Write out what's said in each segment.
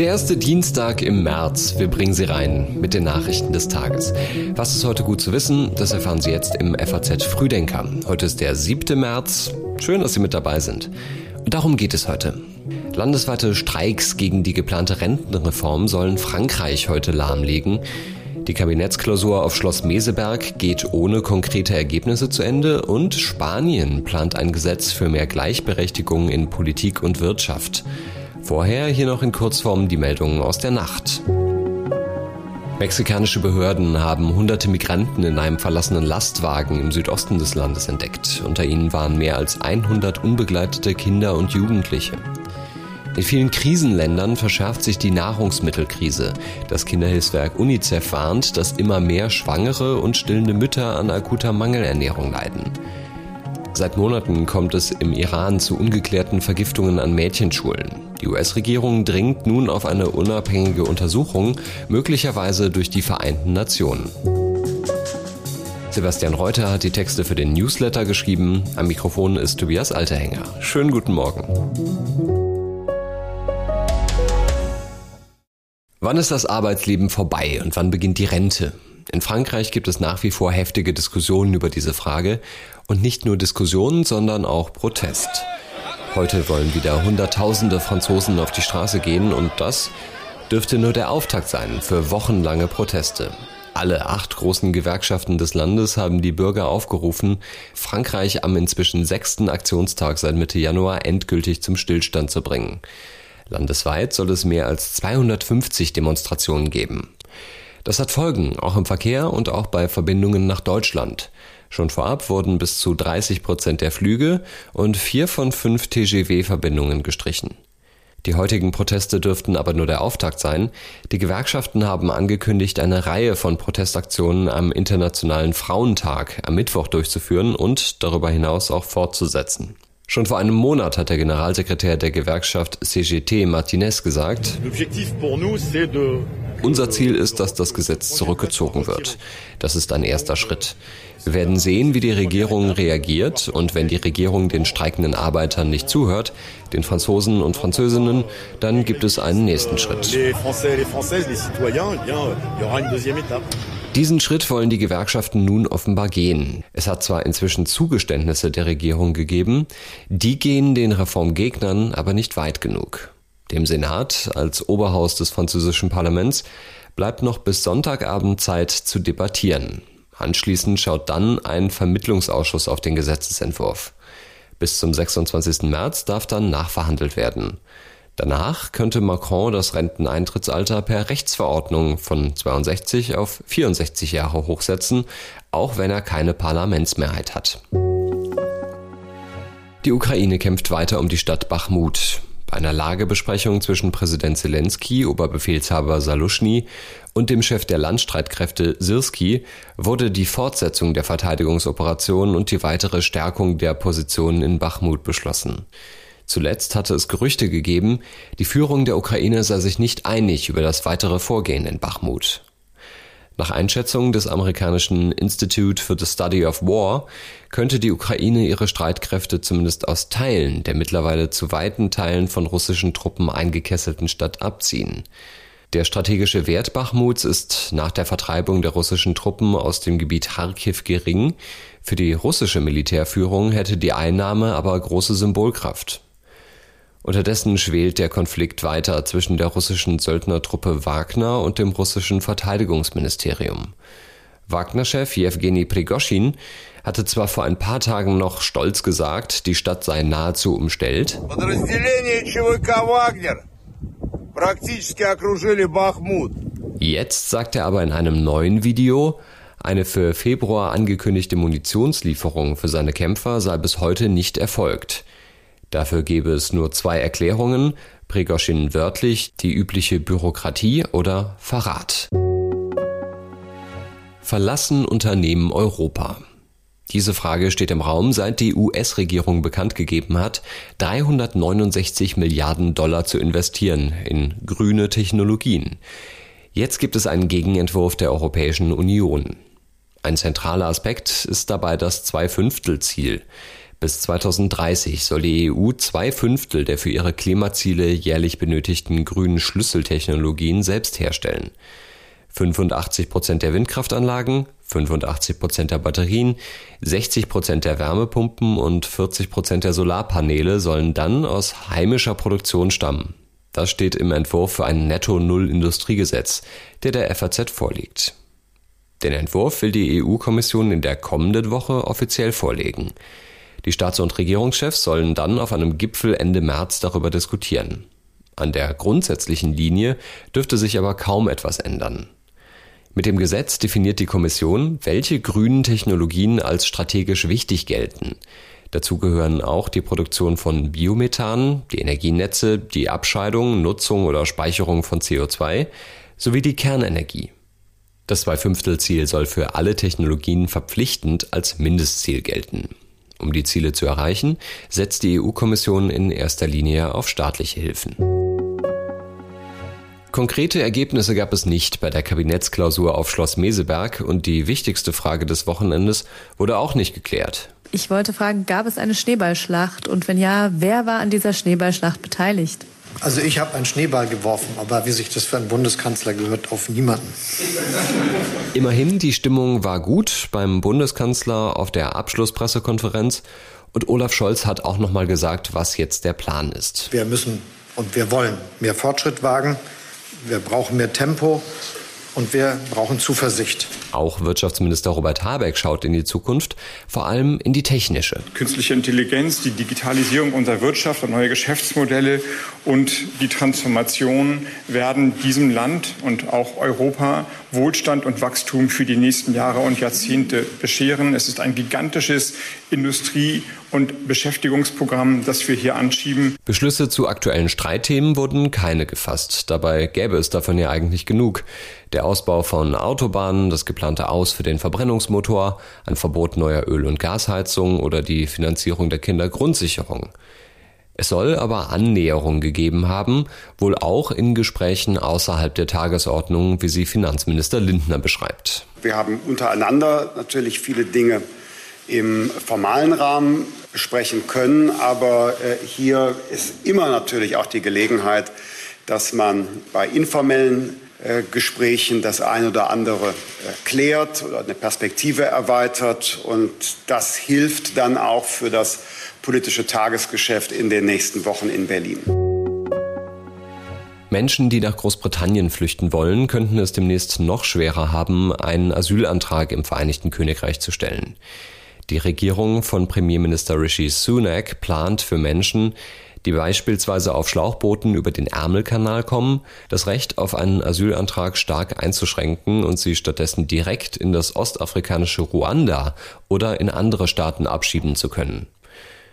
Der erste Dienstag im März. Wir bringen Sie rein mit den Nachrichten des Tages. Was ist heute gut zu wissen? Das erfahren Sie jetzt im FAZ Frühdenker. Heute ist der 7. März. Schön, dass Sie mit dabei sind. Und darum geht es heute. Landesweite Streiks gegen die geplante Rentenreform sollen Frankreich heute lahmlegen. Die Kabinettsklausur auf Schloss Meseberg geht ohne konkrete Ergebnisse zu Ende und Spanien plant ein Gesetz für mehr Gleichberechtigung in Politik und Wirtschaft. Vorher hier noch in Kurzform die Meldungen aus der Nacht. Mexikanische Behörden haben hunderte Migranten in einem verlassenen Lastwagen im Südosten des Landes entdeckt. Unter ihnen waren mehr als 100 unbegleitete Kinder und Jugendliche. In vielen Krisenländern verschärft sich die Nahrungsmittelkrise. Das Kinderhilfswerk UNICEF warnt, dass immer mehr Schwangere und stillende Mütter an akuter Mangelernährung leiden. Seit Monaten kommt es im Iran zu ungeklärten Vergiftungen an Mädchenschulen. Die US-Regierung dringt nun auf eine unabhängige Untersuchung, möglicherweise durch die Vereinten Nationen. Sebastian Reuter hat die Texte für den Newsletter geschrieben. Am Mikrofon ist Tobias Alterhänger. Schönen guten Morgen. Wann ist das Arbeitsleben vorbei und wann beginnt die Rente? In Frankreich gibt es nach wie vor heftige Diskussionen über diese Frage und nicht nur Diskussionen, sondern auch Protest. Heute wollen wieder Hunderttausende Franzosen auf die Straße gehen und das dürfte nur der Auftakt sein für wochenlange Proteste. Alle acht großen Gewerkschaften des Landes haben die Bürger aufgerufen, Frankreich am inzwischen sechsten Aktionstag seit Mitte Januar endgültig zum Stillstand zu bringen. Landesweit soll es mehr als 250 Demonstrationen geben. Das hat Folgen, auch im Verkehr und auch bei Verbindungen nach Deutschland. Schon vorab wurden bis zu 30 Prozent der Flüge und vier von fünf TGW-Verbindungen gestrichen. Die heutigen Proteste dürften aber nur der Auftakt sein. Die Gewerkschaften haben angekündigt, eine Reihe von Protestaktionen am Internationalen Frauentag am Mittwoch durchzuführen und darüber hinaus auch fortzusetzen. Schon vor einem Monat hat der Generalsekretär der Gewerkschaft CGT Martinez gesagt, unser Ziel ist, dass das Gesetz zurückgezogen wird. Das ist ein erster Schritt. Wir werden sehen, wie die Regierung reagiert und wenn die Regierung den streikenden Arbeitern nicht zuhört, den Franzosen und Französinnen, dann gibt es einen nächsten Schritt. Diesen Schritt wollen die Gewerkschaften nun offenbar gehen. Es hat zwar inzwischen Zugeständnisse der Regierung gegeben, die gehen den Reformgegnern aber nicht weit genug. Dem Senat als Oberhaus des französischen Parlaments bleibt noch bis Sonntagabend Zeit zu debattieren. Anschließend schaut dann ein Vermittlungsausschuss auf den Gesetzesentwurf. Bis zum 26. März darf dann nachverhandelt werden. Danach könnte Macron das Renteneintrittsalter per Rechtsverordnung von 62 auf 64 Jahre hochsetzen, auch wenn er keine Parlamentsmehrheit hat. Die Ukraine kämpft weiter um die Stadt Bachmut. Bei einer Lagebesprechung zwischen Präsident Zelensky, Oberbefehlshaber Saluschny und dem Chef der Landstreitkräfte Sirski wurde die Fortsetzung der Verteidigungsoperation und die weitere Stärkung der Positionen in Bachmut beschlossen. Zuletzt hatte es Gerüchte gegeben, die Führung der Ukraine sei sich nicht einig über das weitere Vorgehen in Bachmut. Nach Einschätzung des amerikanischen Institute for the Study of War könnte die Ukraine ihre Streitkräfte zumindest aus Teilen der mittlerweile zu weiten Teilen von russischen Truppen eingekesselten Stadt abziehen. Der strategische Wert Bachmuts ist nach der Vertreibung der russischen Truppen aus dem Gebiet Kharkiv gering. Für die russische Militärführung hätte die Einnahme aber große Symbolkraft. Unterdessen schwelt der Konflikt weiter zwischen der russischen Söldnertruppe Wagner und dem russischen Verteidigungsministerium. Wagner-Chef Jewgeni Prigoschin hatte zwar vor ein paar Tagen noch stolz gesagt, die Stadt sei nahezu umstellt. Jetzt sagt er aber in einem neuen Video, eine für Februar angekündigte Munitionslieferung für seine Kämpfer sei bis heute nicht erfolgt. Dafür gäbe es nur zwei Erklärungen, Prigoschin wörtlich die übliche Bürokratie oder Verrat. Verlassen Unternehmen Europa? Diese Frage steht im Raum, seit die US-Regierung bekannt gegeben hat, 369 Milliarden Dollar zu investieren in grüne Technologien. Jetzt gibt es einen Gegenentwurf der Europäischen Union. Ein zentraler Aspekt ist dabei das Zwei-Fünftel-Ziel. Bis 2030 soll die EU zwei Fünftel der für ihre Klimaziele jährlich benötigten grünen Schlüsseltechnologien selbst herstellen. 85 Prozent der Windkraftanlagen, 85 Prozent der Batterien, 60 Prozent der Wärmepumpen und 40 Prozent der Solarpaneele sollen dann aus heimischer Produktion stammen. Das steht im Entwurf für ein Netto-Null-Industriegesetz, der der FAZ vorliegt. Den Entwurf will die EU-Kommission in der kommenden Woche offiziell vorlegen. Die Staats- und Regierungschefs sollen dann auf einem Gipfel Ende März darüber diskutieren. An der grundsätzlichen Linie dürfte sich aber kaum etwas ändern. Mit dem Gesetz definiert die Kommission, welche grünen Technologien als strategisch wichtig gelten. Dazu gehören auch die Produktion von Biomethan, die Energienetze, die Abscheidung, Nutzung oder Speicherung von CO2 sowie die Kernenergie. Das Zwei-Fünftel-Ziel soll für alle Technologien verpflichtend als Mindestziel gelten. Um die Ziele zu erreichen, setzt die EU-Kommission in erster Linie auf staatliche Hilfen. Konkrete Ergebnisse gab es nicht bei der Kabinettsklausur auf Schloss Meseberg und die wichtigste Frage des Wochenendes wurde auch nicht geklärt. Ich wollte fragen, gab es eine Schneeballschlacht und wenn ja, wer war an dieser Schneeballschlacht beteiligt? Also ich habe einen Schneeball geworfen, aber wie sich das für einen Bundeskanzler gehört, auf niemanden. Immerhin, die Stimmung war gut beim Bundeskanzler auf der Abschlusspressekonferenz und Olaf Scholz hat auch noch mal gesagt, was jetzt der Plan ist. Wir müssen und wir wollen mehr Fortschritt wagen. Wir brauchen mehr Tempo und wir brauchen Zuversicht. Auch Wirtschaftsminister Robert Habeck schaut in die Zukunft, vor allem in die technische. Künstliche Intelligenz, die Digitalisierung unserer Wirtschaft und neue Geschäftsmodelle und die Transformation werden diesem Land und auch Europa Wohlstand und Wachstum für die nächsten Jahre und Jahrzehnte bescheren. Es ist ein gigantisches Industrie- und Beschäftigungsprogramm, das wir hier anschieben. Beschlüsse zu aktuellen Streitthemen wurden keine gefasst. Dabei gäbe es davon ja eigentlich genug. Der Ausbau von Autobahnen, das geplante Aus für den Verbrennungsmotor, ein Verbot neuer Öl- und Gasheizungen oder die Finanzierung der Kindergrundsicherung. Es soll aber Annäherung gegeben haben, wohl auch in Gesprächen außerhalb der Tagesordnung, wie sie Finanzminister Lindner beschreibt. Wir haben untereinander natürlich viele Dinge im formalen Rahmen besprechen können, aber äh, hier ist immer natürlich auch die Gelegenheit, dass man bei informellen äh, Gesprächen das eine oder andere äh, klärt oder eine Perspektive erweitert. Und das hilft dann auch für das politische Tagesgeschäft in den nächsten Wochen in Berlin. Menschen, die nach Großbritannien flüchten wollen, könnten es demnächst noch schwerer haben, einen Asylantrag im Vereinigten Königreich zu stellen. Die Regierung von Premierminister Rishi Sunak plant für Menschen, die beispielsweise auf Schlauchbooten über den Ärmelkanal kommen, das Recht auf einen Asylantrag stark einzuschränken und sie stattdessen direkt in das ostafrikanische Ruanda oder in andere Staaten abschieben zu können.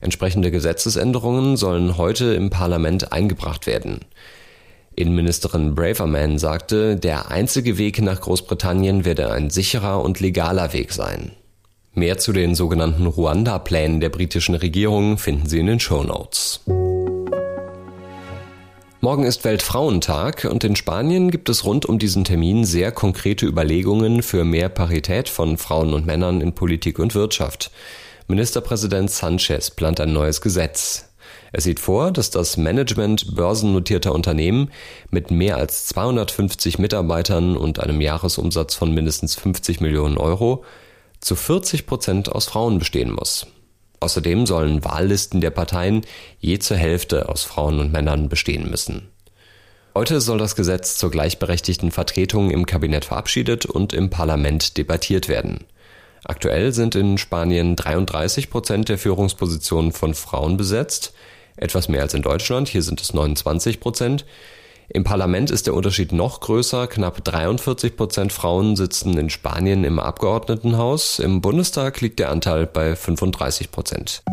Entsprechende Gesetzesänderungen sollen heute im Parlament eingebracht werden. Innenministerin Braverman sagte, der einzige Weg nach Großbritannien werde ein sicherer und legaler Weg sein. Mehr zu den sogenannten Ruanda-Plänen der britischen Regierung finden Sie in den Show Notes. Morgen ist Weltfrauentag und in Spanien gibt es rund um diesen Termin sehr konkrete Überlegungen für mehr Parität von Frauen und Männern in Politik und Wirtschaft. Ministerpräsident Sanchez plant ein neues Gesetz. Er sieht vor, dass das Management börsennotierter Unternehmen mit mehr als 250 Mitarbeitern und einem Jahresumsatz von mindestens 50 Millionen Euro zu 40 Prozent aus Frauen bestehen muss. Außerdem sollen Wahllisten der Parteien je zur Hälfte aus Frauen und Männern bestehen müssen. Heute soll das Gesetz zur gleichberechtigten Vertretung im Kabinett verabschiedet und im Parlament debattiert werden. Aktuell sind in Spanien 33 Prozent der Führungspositionen von Frauen besetzt, etwas mehr als in Deutschland, hier sind es 29 Prozent. Im Parlament ist der Unterschied noch größer. Knapp 43 Prozent Frauen sitzen in Spanien im Abgeordnetenhaus. Im Bundestag liegt der Anteil bei 35 Prozent.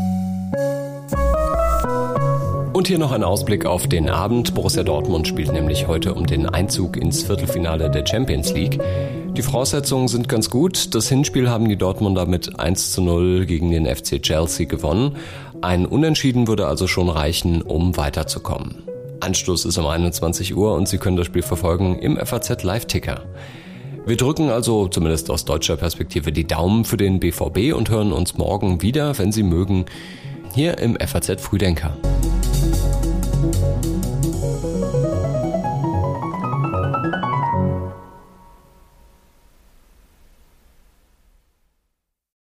Und hier noch ein Ausblick auf den Abend. Borussia Dortmund spielt nämlich heute um den Einzug ins Viertelfinale der Champions League. Die Voraussetzungen sind ganz gut. Das Hinspiel haben die Dortmunder mit 1 zu 0 gegen den FC Chelsea gewonnen. Ein Unentschieden würde also schon reichen, um weiterzukommen. Anstoß ist um 21 Uhr und Sie können das Spiel verfolgen im FAZ Live-Ticker. Wir drücken also zumindest aus deutscher Perspektive die Daumen für den BVB und hören uns morgen wieder, wenn Sie mögen, hier im FAZ Frühdenker.